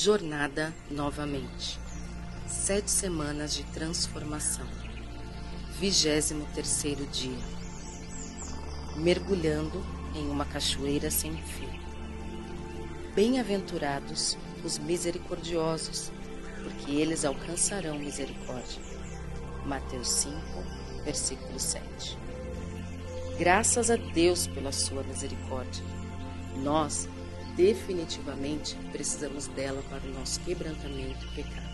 Jornada novamente. Sete semanas de transformação. Vigésimo terceiro dia. Mergulhando em uma cachoeira sem fim. Bem-aventurados os misericordiosos, porque eles alcançarão misericórdia. Mateus 5, versículo 7. Graças a Deus pela sua misericórdia. Nós definitivamente precisamos dela para o nosso quebrantamento e pecado.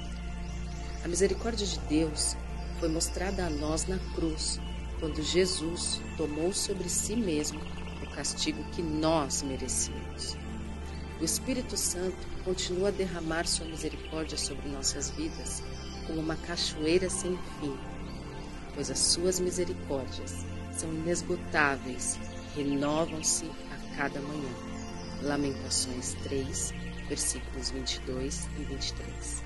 A misericórdia de Deus foi mostrada a nós na cruz, quando Jesus tomou sobre si mesmo o castigo que nós merecíamos. O Espírito Santo continua a derramar sua misericórdia sobre nossas vidas como uma cachoeira sem fim, pois as suas misericórdias são inesgotáveis, renovam-se a cada manhã. Lamentações 3, versículos 22 e 23.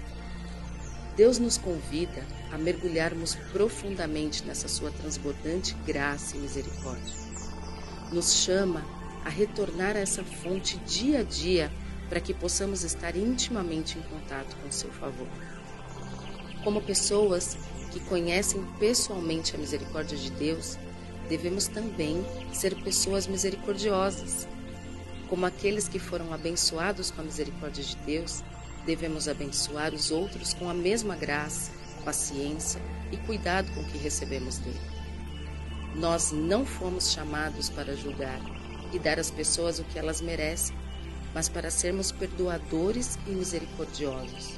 Deus nos convida a mergulharmos profundamente nessa sua transbordante graça e misericórdia. Nos chama a retornar a essa fonte dia a dia para que possamos estar intimamente em contato com seu favor. Como pessoas que conhecem pessoalmente a misericórdia de Deus, devemos também ser pessoas misericordiosas como aqueles que foram abençoados com a misericórdia de Deus, devemos abençoar os outros com a mesma graça, paciência e cuidado com que recebemos dele. Nós não fomos chamados para julgar e dar às pessoas o que elas merecem, mas para sermos perdoadores e misericordiosos.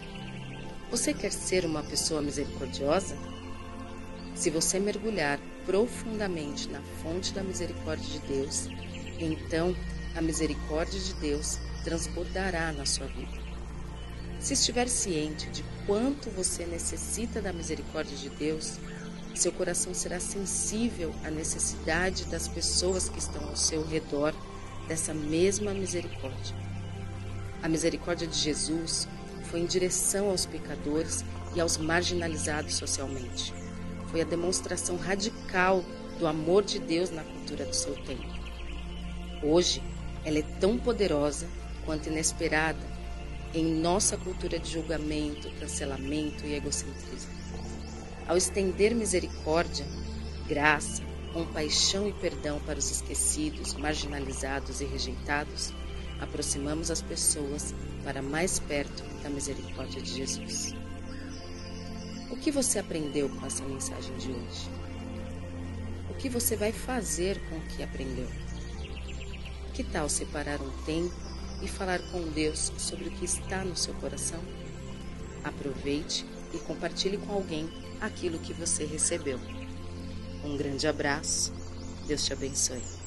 Você quer ser uma pessoa misericordiosa? Se você mergulhar profundamente na fonte da misericórdia de Deus, então a misericórdia de Deus transbordará na sua vida. Se estiver ciente de quanto você necessita da misericórdia de Deus, seu coração será sensível à necessidade das pessoas que estão ao seu redor dessa mesma misericórdia. A misericórdia de Jesus foi em direção aos pecadores e aos marginalizados socialmente. Foi a demonstração radical do amor de Deus na cultura do seu tempo. Hoje, ela é tão poderosa quanto inesperada em nossa cultura de julgamento, cancelamento e egocentrismo. Ao estender misericórdia, graça, compaixão e perdão para os esquecidos, marginalizados e rejeitados, aproximamos as pessoas para mais perto da misericórdia de Jesus. O que você aprendeu com essa mensagem de hoje? O que você vai fazer com o que aprendeu? Que tal separar um tempo e falar com Deus sobre o que está no seu coração? Aproveite e compartilhe com alguém aquilo que você recebeu. Um grande abraço. Deus te abençoe.